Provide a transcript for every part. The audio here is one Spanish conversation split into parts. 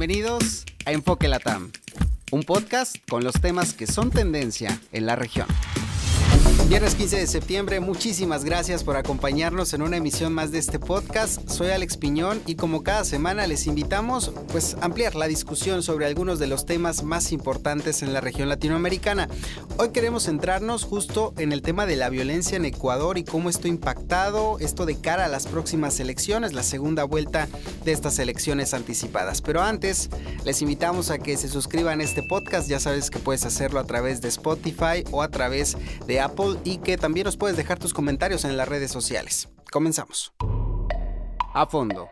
Bienvenidos a Enfoque Latam, un podcast con los temas que son tendencia en la región. Viernes 15 de septiembre, muchísimas gracias por acompañarnos en una emisión más de este podcast. Soy Alex Piñón y como cada semana les invitamos pues ampliar la discusión sobre algunos de los temas más importantes en la región latinoamericana. Hoy queremos centrarnos justo en el tema de la violencia en Ecuador y cómo esto ha impactado esto de cara a las próximas elecciones, la segunda vuelta de estas elecciones anticipadas. Pero antes, les invitamos a que se suscriban a este podcast, ya sabes que puedes hacerlo a través de Spotify o a través de Apple y que también nos puedes dejar tus comentarios en las redes sociales. Comenzamos. A fondo.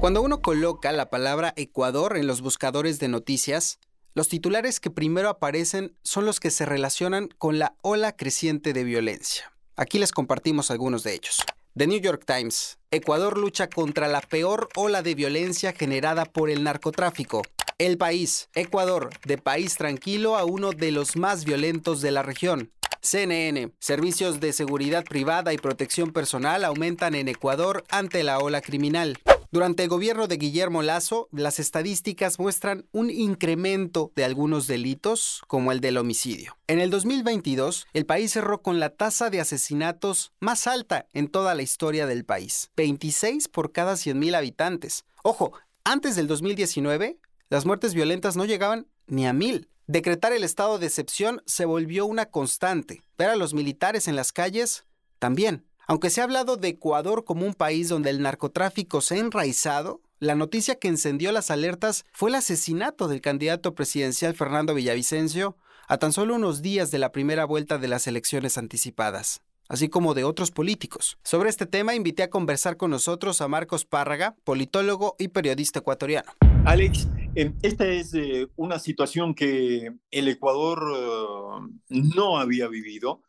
Cuando uno coloca la palabra Ecuador en los buscadores de noticias, los titulares que primero aparecen son los que se relacionan con la ola creciente de violencia. Aquí les compartimos algunos de ellos. The New York Times. Ecuador lucha contra la peor ola de violencia generada por el narcotráfico. El país. Ecuador, de país tranquilo a uno de los más violentos de la región. CNN. Servicios de seguridad privada y protección personal aumentan en Ecuador ante la ola criminal. Durante el gobierno de Guillermo Lazo, las estadísticas muestran un incremento de algunos delitos, como el del homicidio. En el 2022, el país cerró con la tasa de asesinatos más alta en toda la historia del país, 26 por cada 100.000 habitantes. Ojo, antes del 2019, las muertes violentas no llegaban ni a mil. Decretar el estado de excepción se volvió una constante. Ver a los militares en las calles también. Aunque se ha hablado de Ecuador como un país donde el narcotráfico se ha enraizado, la noticia que encendió las alertas fue el asesinato del candidato presidencial Fernando Villavicencio a tan solo unos días de la primera vuelta de las elecciones anticipadas así como de otros políticos. Sobre este tema invité a conversar con nosotros a Marcos Párraga, politólogo y periodista ecuatoriano. Alex, esta es eh, una situación que el Ecuador eh, no había vivido,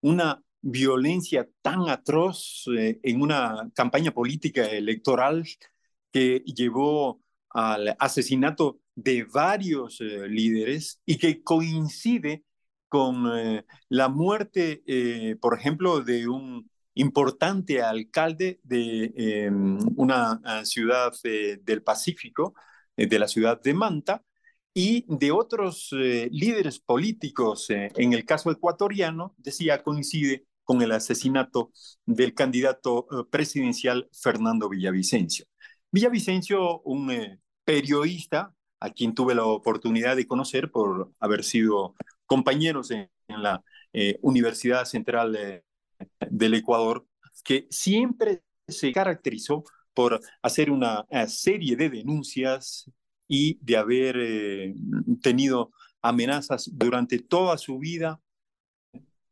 una violencia tan atroz eh, en una campaña política electoral que llevó al asesinato de varios líderes y que coincide con la muerte, por ejemplo, de un importante alcalde de em, una ciudad del Pacífico, de la ciudad de Manta, y de otros líderes políticos, en el caso ecuatoriano, decía, coincide con el asesinato del candidato presidencial Fernando Villavicencio. Villavicencio, un periodista a quien tuve la oportunidad de conocer por haber sido compañeros en, la eh, Universidad Central del Ecuador, que siempre se caracterizó por hacer una, eh, serie de denuncias y de haber eh, tenido amenazas durante toda su vida,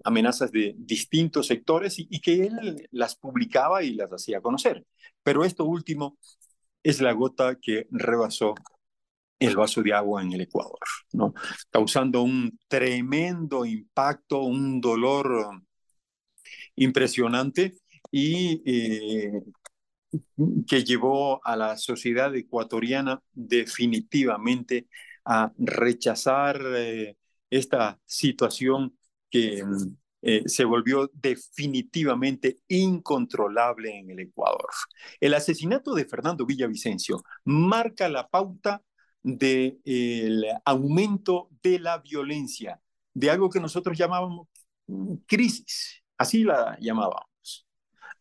amenazas de distintos sectores y, y, que él las publicaba y las hacía conocer. Pero esto último es la gota que rebasó el vaso de agua en el Ecuador, ¿no? causando un tremendo impacto, un dolor impresionante y eh, que llevó a la sociedad ecuatoriana definitivamente a rechazar eh, esta situación que eh, se volvió definitivamente incontrolable en el Ecuador. El asesinato de Fernando Villavicencio marca la pauta del aumento de la violencia, de algo que nosotros llamábamos crisis, así la llamábamos.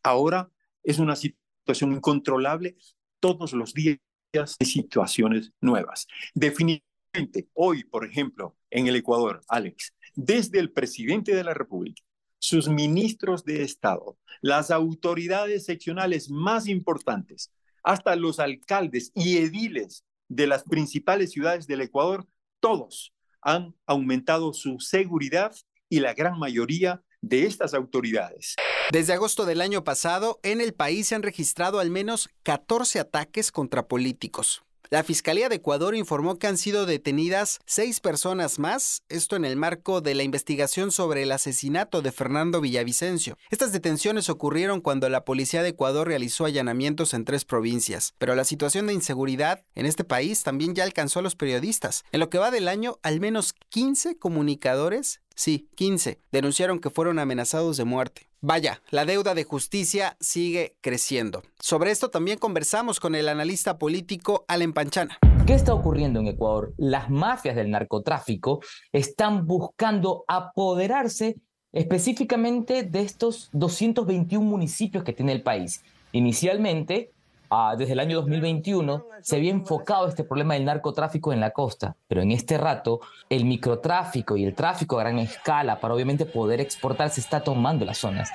Ahora es una situación incontrolable, todos los días hay situaciones nuevas. Definitivamente, hoy, por ejemplo, en el Ecuador, Alex, desde el presidente de la República, sus ministros de Estado, las autoridades seccionales más importantes, hasta los alcaldes y ediles de las principales ciudades del Ecuador, todos han aumentado su seguridad y la gran mayoría de estas autoridades. Desde agosto del año pasado, en el país se han registrado al menos 14 ataques contra políticos. La Fiscalía de Ecuador informó que han sido detenidas seis personas más, esto en el marco de la investigación sobre el asesinato de Fernando Villavicencio. Estas detenciones ocurrieron cuando la Policía de Ecuador realizó allanamientos en tres provincias, pero la situación de inseguridad en este país también ya alcanzó a los periodistas. En lo que va del año, al menos 15 comunicadores Sí, 15. Denunciaron que fueron amenazados de muerte. Vaya, la deuda de justicia sigue creciendo. Sobre esto también conversamos con el analista político Allen Panchana. ¿Qué está ocurriendo en Ecuador? Las mafias del narcotráfico están buscando apoderarse específicamente de estos 221 municipios que tiene el país. Inicialmente, ah, desde el año 2021, se había enfocado este problema del narcotráfico en la costa, pero en este rato el microtráfico y el tráfico a gran escala para obviamente poder exportar se está tomando las zonas.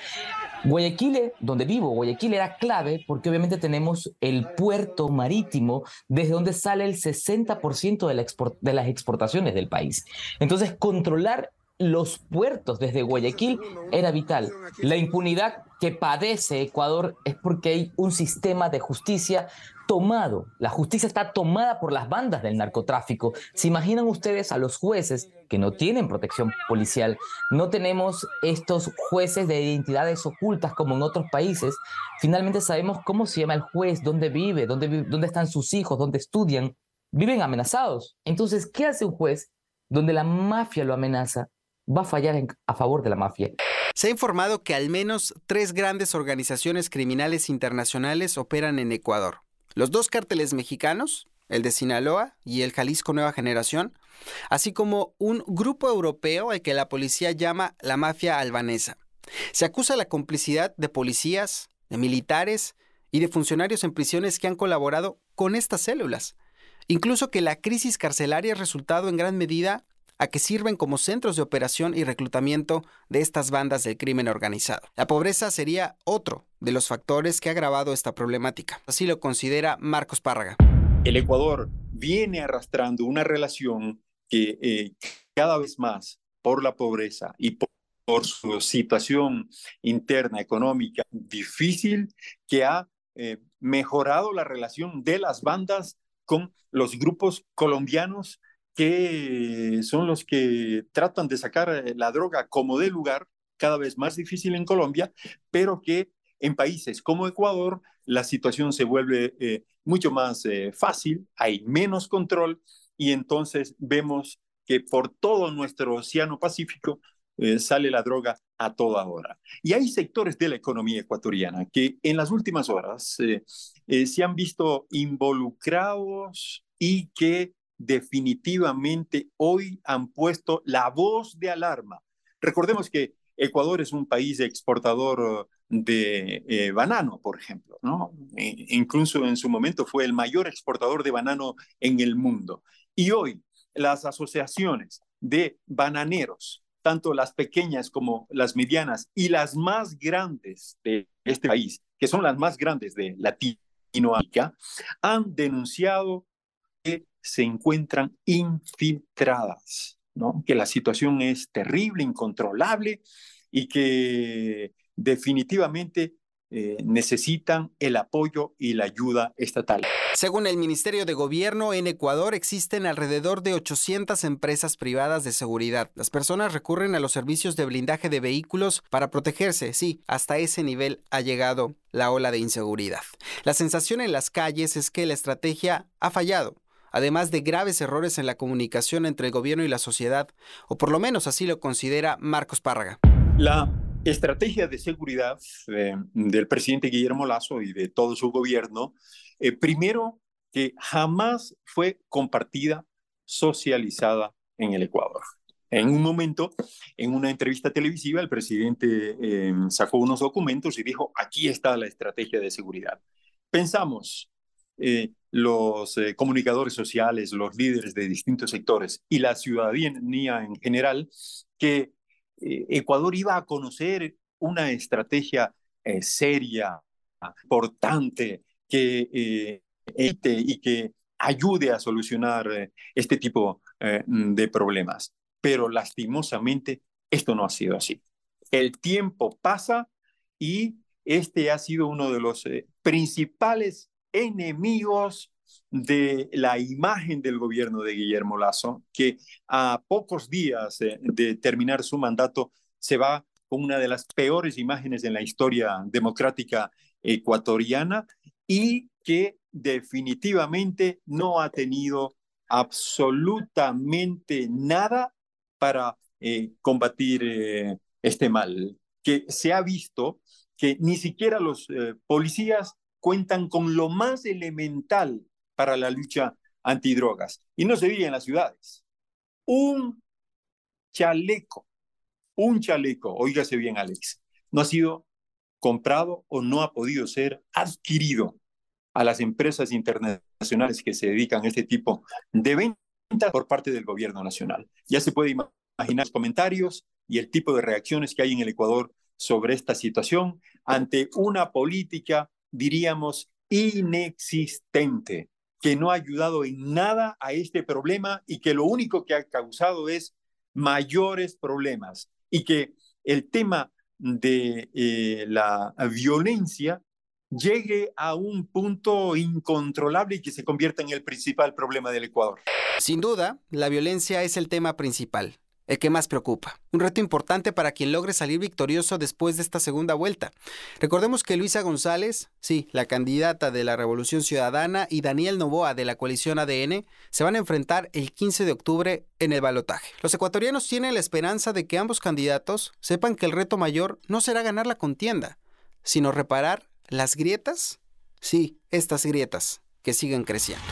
Guayaquil, donde vivo, Guayaquil era clave porque obviamente tenemos el puerto marítimo desde donde sale el 60% de, la de las exportaciones del país. Entonces, controlar los puertos desde Guayaquil era vital. La impunidad que padece Ecuador es porque hay un sistema de justicia tomado. La justicia está tomada por las bandas del narcotráfico. ¿Se imaginan ustedes a los jueces que no tienen protección policial? No tenemos estos jueces de identidades ocultas como en otros países. Finalmente sabemos cómo se llama el juez, dónde vive, dónde, dónde están sus hijos, dónde estudian. Viven amenazados. Entonces, ¿qué hace un juez donde la mafia lo amenaza? Va a fallar a favor de la mafia. Se ha informado que al menos tres grandes organizaciones criminales internacionales operan en Ecuador. Los dos cárteles mexicanos, el de Sinaloa y el Jalisco Nueva Generación, así como un grupo europeo al que la policía llama la mafia albanesa. Se acusa la complicidad de policías, de militares y de funcionarios en prisiones que han colaborado con estas células. Incluso que la crisis carcelaria ha resultado en gran medida a que sirven como centros de operación y reclutamiento de estas bandas del crimen organizado. La pobreza sería otro de los factores que ha agravado esta problemática. Así lo considera Marcos Párraga. El Ecuador viene arrastrando una relación que eh, cada vez más por la pobreza y por, su situación interna económica difícil que ha eh, mejorado la relación de las bandas con los grupos colombianos que son los que tratan de sacar eh, la droga como de lugar, cada vez más difícil en Colombia, pero que en países como Ecuador la situación se vuelve eh, mucho más eh, fácil, hay menos control y entonces vemos que por todo nuestro océano Pacífico sale la droga a toda hora. Y hay sectores de la economía ecuatoriana que en las últimas horas se han visto involucrados y que definitivamente hoy han puesto la voz de alarma. Recordemos que Ecuador es un país exportador de eh, banano, por ejemplo, ¿no? E incluso en su momento fue el mayor exportador de banano en el mundo. Y hoy las asociaciones de bananeros, tanto las pequeñas como las medianas y las más grandes de este país, que son las más grandes de Latinoamérica, han denunciado que se encuentran infiltradas, que la situación es terrible, incontrolable y que definitivamente eh, necesitan el apoyo y la ayuda estatal. Según el Ministerio de Gobierno, en Ecuador existen alrededor de 800 empresas privadas de seguridad. Las personas recurren a los servicios de blindaje de vehículos para protegerse. Sí, hasta ese nivel ha llegado la ola de inseguridad. La sensación en las calles es que la estrategia ha fallado además de graves errores en la comunicación entre el gobierno y la sociedad, o por lo menos así lo considera Marcos Párraga. La estrategia de seguridad eh, del presidente Guillermo Lazo y de todo su gobierno, eh, primero que jamás fue compartida, socializada en el Ecuador. En un momento, en una entrevista televisiva, el presidente eh, sacó unos documentos y dijo, aquí está la estrategia de seguridad. Pensamos, eh, los eh, comunicadores sociales, los líderes de distintos sectores y la ciudadanía en general, que eh, Ecuador iba a conocer una estrategia seria, importante, que y que ayude a solucionar este tipo de problemas. Pero lastimosamente esto no ha sido así. El tiempo pasa y este ha sido uno de los principales enemigos de la imagen del gobierno de Guillermo Lazo, que a pocos días de terminar su mandato se va con una de las peores imágenes en la historia democrática ecuatoriana y que definitivamente no ha tenido absolutamente nada para eh, combatir eh, este mal, que se ha visto que ni siquiera los eh, policías cuentan con lo más elemental para la lucha antidrogas. Y no se diga en las ciudades. Un chaleco, un chaleco, oígase bien Alex, no ha sido comprado o no ha podido ser adquirido a las empresas internacionales que se dedican a este tipo de ventas por parte del gobierno nacional. Ya se puede imaginar los comentarios y el tipo de reacciones que hay en el Ecuador sobre esta situación ante una política, diríamos, inexistente, que no ha ayudado en nada a este problema y que lo único que ha causado es mayores problemas y que el tema de eh, la violencia llegue a un punto incontrolable y que se convierta en el principal problema del Ecuador. Sin duda, la violencia es el tema principal el que más preocupa. Un reto importante para quien logre salir victorioso después de esta segunda vuelta. Recordemos que Luisa González, sí, la candidata de la Revolución Ciudadana, y Daniel Novoa de la coalición ADN se van a enfrentar el 15 de octubre en el balotaje. Los ecuatorianos tienen la esperanza de que ambos candidatos sepan que el reto mayor no será ganar la contienda, sino reparar las grietas, sí, estas grietas que siguen creciendo.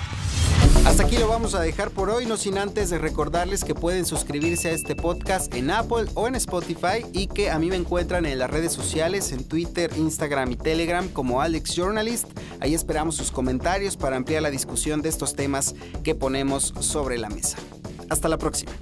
Hasta aquí lo vamos a dejar por hoy, no sin antes de recordarles que pueden suscribirse a este podcast en Apple o en Spotify y que a mí me encuentran en las redes sociales, en Twitter, Instagram y Telegram como Alex Journalist. Ahí esperamos sus comentarios para ampliar la discusión de estos temas que ponemos sobre la mesa. Hasta la próxima.